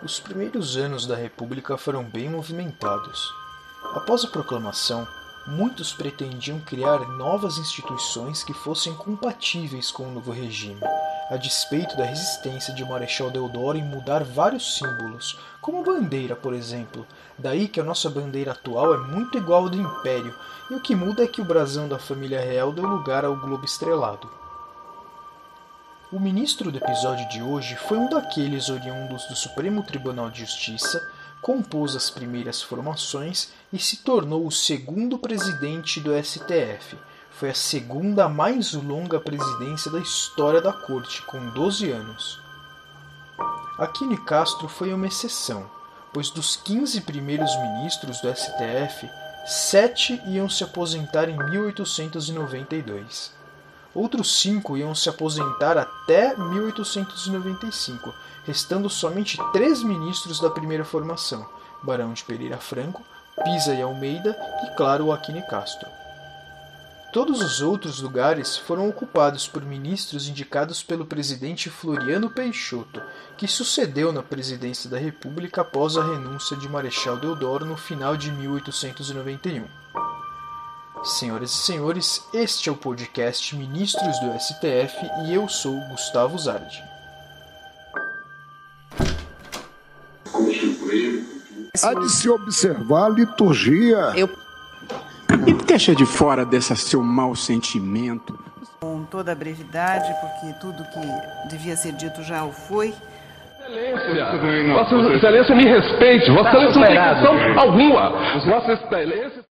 Os primeiros anos da República foram bem movimentados. Após a proclamação, muitos pretendiam criar novas instituições que fossem compatíveis com o novo regime, a despeito da resistência de Marechal Deodoro em mudar vários símbolos, como a bandeira, por exemplo. Daí que a nossa bandeira atual é muito igual ao do Império, e o que muda é que o brasão da família real deu lugar ao globo estrelado. O ministro do episódio de hoje foi um daqueles oriundos do Supremo Tribunal de Justiça, compôs as primeiras formações e se tornou o segundo presidente do STF. Foi a segunda mais longa presidência da história da corte, com 12 anos. Aquino Castro foi uma exceção, pois dos 15 primeiros ministros do STF, sete iam se aposentar em 1892. Outros cinco iam se aposentar até 1895, restando somente três ministros da primeira formação: Barão de Pereira Franco, Pisa e Almeida e, claro, Aquino Castro. Todos os outros lugares foram ocupados por ministros indicados pelo presidente Floriano Peixoto, que sucedeu na presidência da República após a renúncia de Marechal Deodoro no final de 1891. Senhoras e senhores, este é o podcast Ministros do STF e eu sou Gustavo Zardi. Há de se observar a liturgia. Eu... E deixa de fora desse seu mau sentimento. Com toda a brevidade, porque tudo que devia ser dito já o foi. Excelência, Vossa Excelência me respeite, Vossa Excelência não tem questão alguma. Vossa Excelência.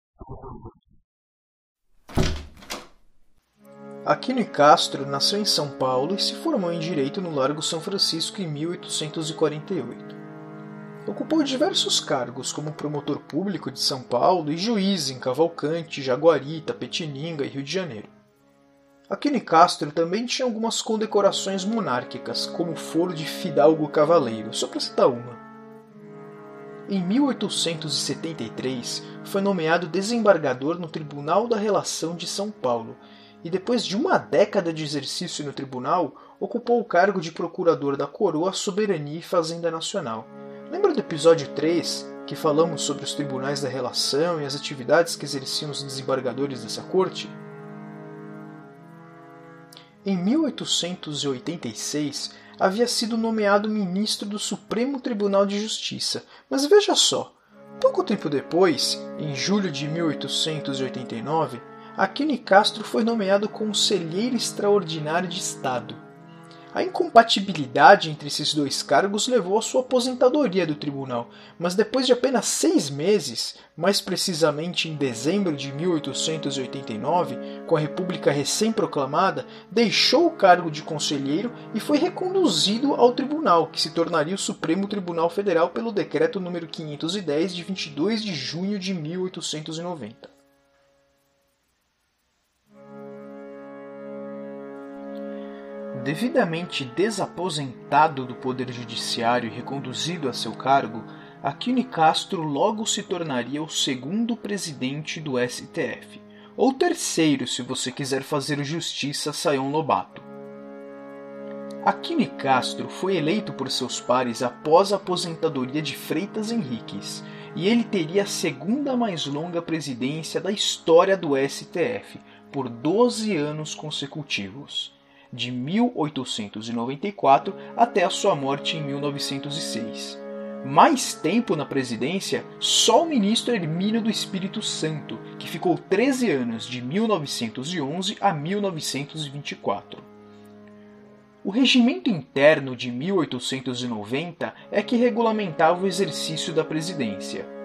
Aquino Castro nasceu em São Paulo e se formou em Direito no Largo São Francisco em 1848. Ocupou diversos cargos como promotor público de São Paulo e juiz em Cavalcante, Jaguari, Tapetininga e Rio de Janeiro. Aquino Castro também tinha algumas condecorações monárquicas, como o foro de Fidalgo Cavaleiro, só para citar uma. Em 1873, foi nomeado desembargador no Tribunal da Relação de São Paulo e depois de uma década de exercício no tribunal, ocupou o cargo de procurador da Coroa, Soberania e Fazenda Nacional. Lembra do episódio 3, que falamos sobre os tribunais da relação e as atividades que exerciam os desembargadores dessa corte? Em 1886, havia sido nomeado ministro do Supremo Tribunal de Justiça, mas veja só, pouco tempo depois, em julho de 1889, Aquino Castro foi nomeado conselheiro extraordinário de Estado. A incompatibilidade entre esses dois cargos levou à sua aposentadoria do tribunal, mas depois de apenas seis meses, mais precisamente em dezembro de 1889, com a República recém-proclamada, deixou o cargo de conselheiro e foi reconduzido ao tribunal, que se tornaria o Supremo Tribunal Federal pelo Decreto número 510 de 22 de junho de 1890. Devidamente desaposentado do poder judiciário e reconduzido a seu cargo, Aquino Castro logo se tornaria o segundo presidente do STF, ou terceiro se você quiser fazer justiça a Sayão Lobato. Aquino Castro foi eleito por seus pares após a aposentadoria de Freitas Henriques, e ele teria a segunda mais longa presidência da história do STF, por 12 anos consecutivos de 1894 até a sua morte em 1906. Mais tempo na presidência, só o ministro Hermínio do Espírito Santo, que ficou 13 anos, de 1911 a 1924. O regimento interno de 1890 é que regulamentava o exercício da presidência.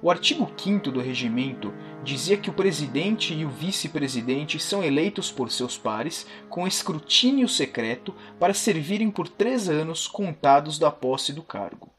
O artigo 5 do regimento dizia que o presidente e o vice-presidente são eleitos por seus pares com escrutínio secreto para servirem por três anos contados da posse do cargo.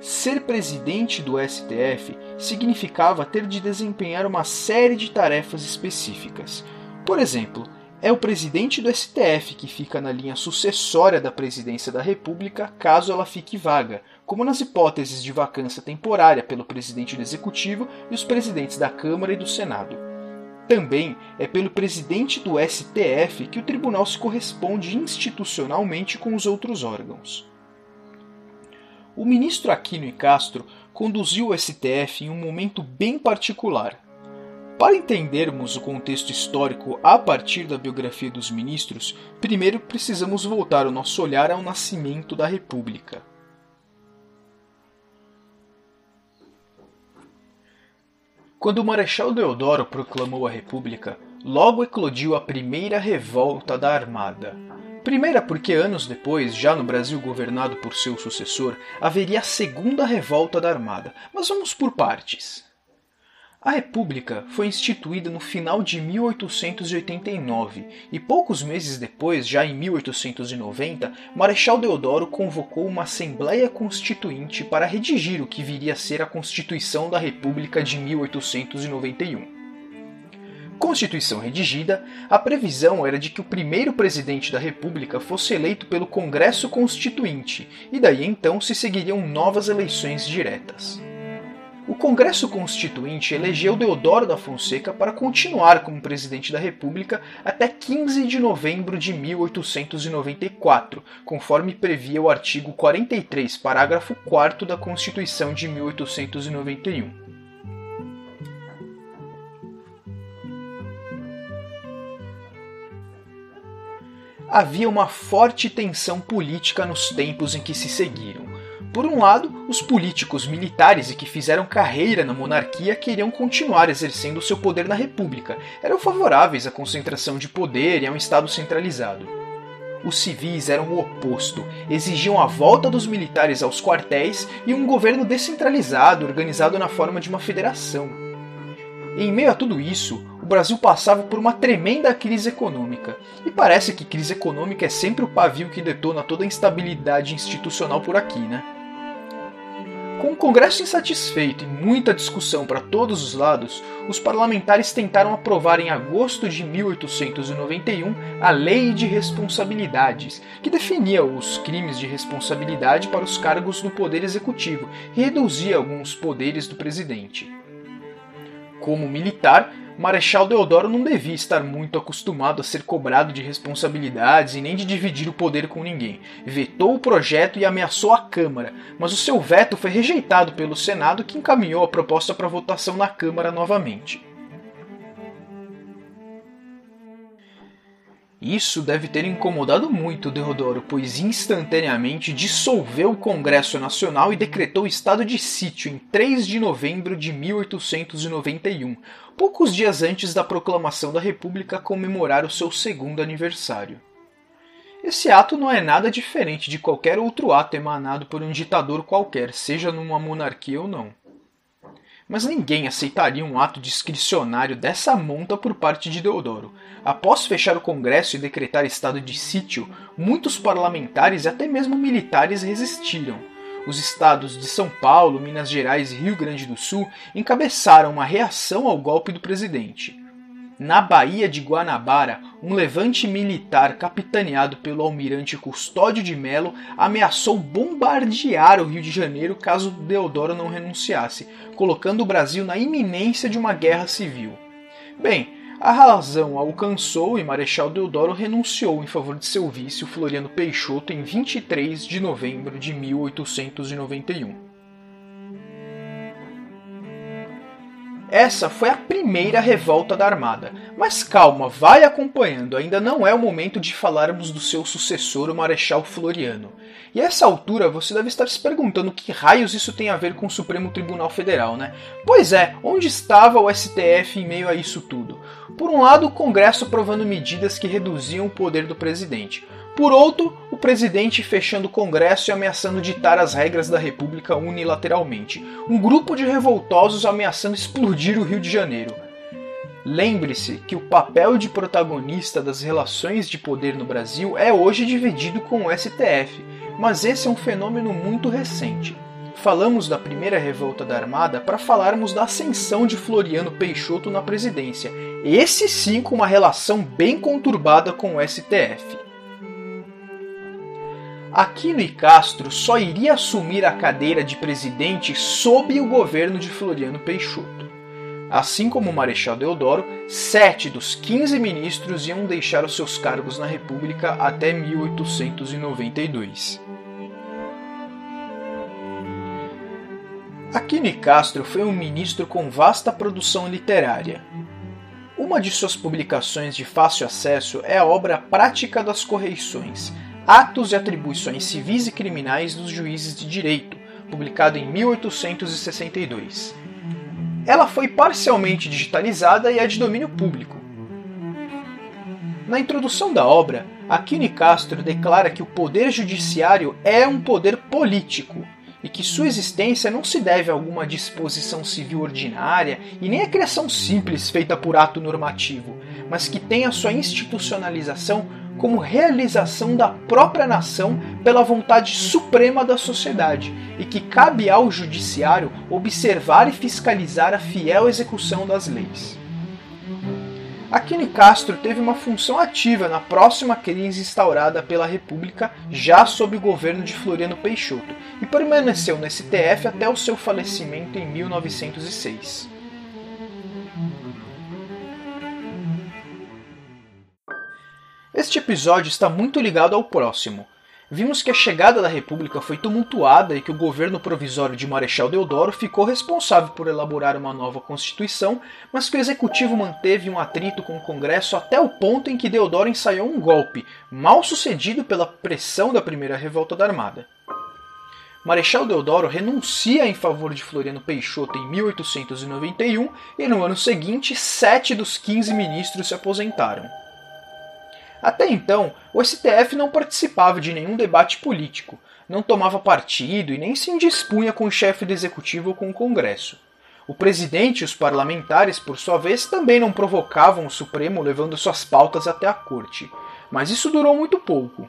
Ser presidente do STF significava ter de desempenhar uma série de tarefas específicas. Por exemplo, é o presidente do STF que fica na linha sucessória da presidência da República caso ela fique vaga, como nas hipóteses de vacância temporária pelo presidente do Executivo e os presidentes da Câmara e do Senado. Também é pelo presidente do STF que o tribunal se corresponde institucionalmente com os outros órgãos. o ministro Aquino e Castro conduziu o STF em um momento bem particular. Para entendermos o contexto histórico a partir da biografia dos ministros, primeiro precisamos voltar o nosso olhar ao nascimento da República. Quando o Marechal Deodoro proclamou a República, logo eclodiu a primeira revolta da Armada. Primeira porque anos depois, já no Brasil governado por seu sucessor, haveria a segunda revolta da Armada. Mas vamos por partes. A República foi instituída no final de 1889 e poucos meses depois, já em 1890, Marechal Deodoro convocou uma Assembleia Constituinte para redigir o que viria a ser a Constituição da República de 1891. Constituição redigida, a previsão era de que o primeiro presidente da República fosse eleito pelo Congresso Constituinte, e daí então se seguiriam novas eleições diretas. O Congresso Constituinte elegeu Deodoro da Fonseca para continuar como presidente da República até 15 de novembro de 1894, conforme previa o artigo 43, parágrafo 4 da Constituição de 1891. Havia uma forte tensão política nos tempos em que se seguiram. Por um lado, os políticos militares e que fizeram carreira na monarquia queriam continuar exercendo seu poder na república, eram favoráveis à concentração de poder e a um Estado centralizado. Os civis eram o oposto, exigiam a volta dos militares aos quartéis e um governo descentralizado, organizado na forma de uma federação. Em meio a tudo isso, o Brasil passava por uma tremenda crise econômica. E parece que crise econômica é sempre o pavio que detona toda a instabilidade institucional por aqui, né? Com o Congresso insatisfeito e muita discussão para todos os lados, os parlamentares tentaram aprovar em agosto de 1891 a Lei de Responsabilidades, que definia os crimes de responsabilidade para os cargos do Poder Executivo e reduzia alguns poderes do presidente. Como militar, Marechal Deodoro não devia estar muito acostumado a ser cobrado de responsabilidades e nem de dividir o poder com ninguém. Vetou o projeto e ameaçou a Câmara, mas o seu veto foi rejeitado pelo Senado, que encaminhou a proposta para votação na Câmara novamente. Isso deve ter incomodado muito Deodoro, pois instantaneamente dissolveu o Congresso Nacional e decretou estado de sítio em 3 de novembro de 1891, poucos dias antes da proclamação da República comemorar o seu segundo aniversário. Esse ato não é nada diferente de qualquer outro ato emanado por um ditador qualquer, seja numa monarquia ou não mas ninguém aceitaria um ato discricionário dessa monta por parte de Deodoro. Após fechar o Congresso e decretar estado de sítio, muitos parlamentares e até mesmo militares resistiram. Os estados de São Paulo, Minas Gerais e Rio Grande do Sul encabeçaram uma reação ao golpe do presidente. Na Baía de Guanabara, um levante militar capitaneado pelo almirante Custódio de Melo ameaçou bombardear o Rio de Janeiro caso Deodoro não renunciasse, colocando o Brasil na iminência de uma guerra civil. Bem, a razão alcançou e Marechal Deodoro renunciou em favor de seu vice, Floriano Peixoto, em 23 de novembro de 1891. Essa foi a primeira revolta da Armada. Mas calma, vai acompanhando, ainda não é o momento de falarmos do seu sucessor, o Marechal Floriano. E a essa altura você deve estar se perguntando que raios isso tem a ver com o Supremo Tribunal Federal, né? Pois é, onde estava o STF em meio a isso tudo? Por um lado, o Congresso aprovando medidas que reduziam o poder do presidente. Por outro, o presidente fechando o Congresso e ameaçando ditar as regras da República unilateralmente. Um grupo de revoltosos ameaçando explodir o Rio de Janeiro. Lembre-se que o papel de protagonista das relações de poder no Brasil é hoje dividido com o STF, mas esse é um fenômeno muito recente. Falamos da primeira revolta da Armada para falarmos da ascensão de Floriano Peixoto na presidência, esse sim com uma relação bem conturbada com o STF. Aquino e Castro só iria assumir a cadeira de presidente sob o governo de Floriano Peixoto. Assim como o Marechal Deodoro, sete dos 15 ministros iam deixar os seus cargos na República até 1892. Aquino Castro foi um ministro com vasta produção literária. Uma de suas publicações de fácil acesso é a obra Prática das Correições, Atos e Atribuições Civis e Criminais dos Juízes de Direito, publicado em 1862. Ela foi parcialmente digitalizada e é de domínio público. Na introdução da obra, Aquino Castro declara que o poder judiciário é um poder político e que sua existência não se deve a alguma disposição civil ordinária e nem a criação simples feita por ato normativo, mas que tem a sua institucionalização como realização da própria nação pela vontade suprema da sociedade e que cabe ao judiciário observar e fiscalizar a fiel execução das leis. Aquino Castro teve uma função ativa na próxima crise instaurada pela República já sob o governo de Floriano Peixoto e permaneceu no STF até o seu falecimento em 1906. Este episódio está muito ligado ao próximo, vimos que a chegada da República foi tumultuada e que o governo provisório de Marechal Deodoro ficou responsável por elaborar uma nova Constituição, mas que o executivo manteve um atrito com o Congresso até o ponto em que Deodoro ensaiou um golpe, mal sucedido pela pressão da primeira revolta da Armada. Marechal Deodoro renuncia em favor de Floriano Peixoto em 1891 e no ano seguinte, sete dos 15 ministros se aposentaram. Até então, o STF não participava de nenhum debate político, não tomava partido e nem se indispunha com o chefe do executivo ou com o Congresso. O presidente e os parlamentares, por sua vez, também não provocavam o Supremo levando suas pautas até a corte, mas isso durou muito pouco.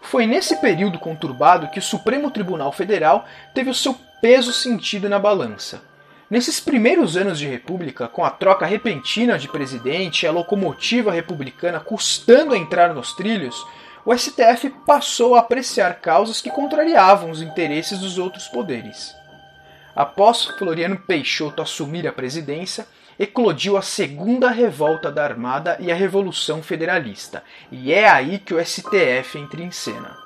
Foi nesse período conturbado que o Supremo Tribunal Federal teve o seu peso sentido na balança. Nesses primeiros anos de república, com a troca repentina de presidente e a locomotiva republicana custando a entrar nos trilhos, o STF passou a apreciar causas que contrariavam os interesses dos outros poderes. Após Floriano Peixoto assumir a presidência, eclodiu a segunda revolta da Armada e a Revolução Federalista, e é aí que o STF entra em cena.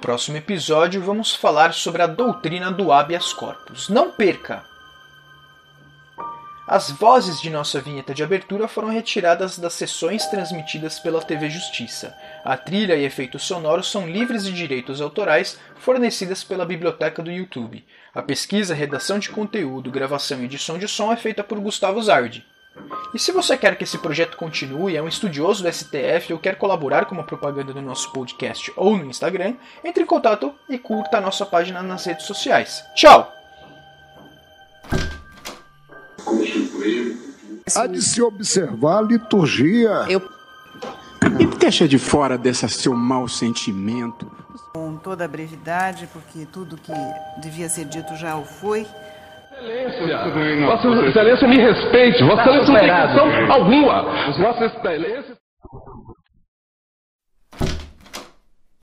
Próximo episódio, vamos falar sobre a doutrina do habeas corpus. Não perca! As vozes de nossa vinheta de abertura foram retiradas das sessões transmitidas pela TV Justiça. A trilha e efeitos sonoros são livres de direitos autorais, fornecidas pela biblioteca do YouTube. A pesquisa, redação de conteúdo, gravação e edição de som é feita por Gustavo Zardi. E se você quer que esse projeto continue, é um estudioso do STF ou quer colaborar com uma propaganda no nosso podcast ou no Instagram, entre em contato e curta a nossa página nas redes sociais. Tchau! Há de se observar a liturgia. Eu, E deixa de fora desse seu mau sentimento. com toda a brevidade, porque tudo que devia ser dito já o foi. Excelência, Vossa Excelência me respeite. Vossa Excelência não tem questão alguma. Vossa Excelência.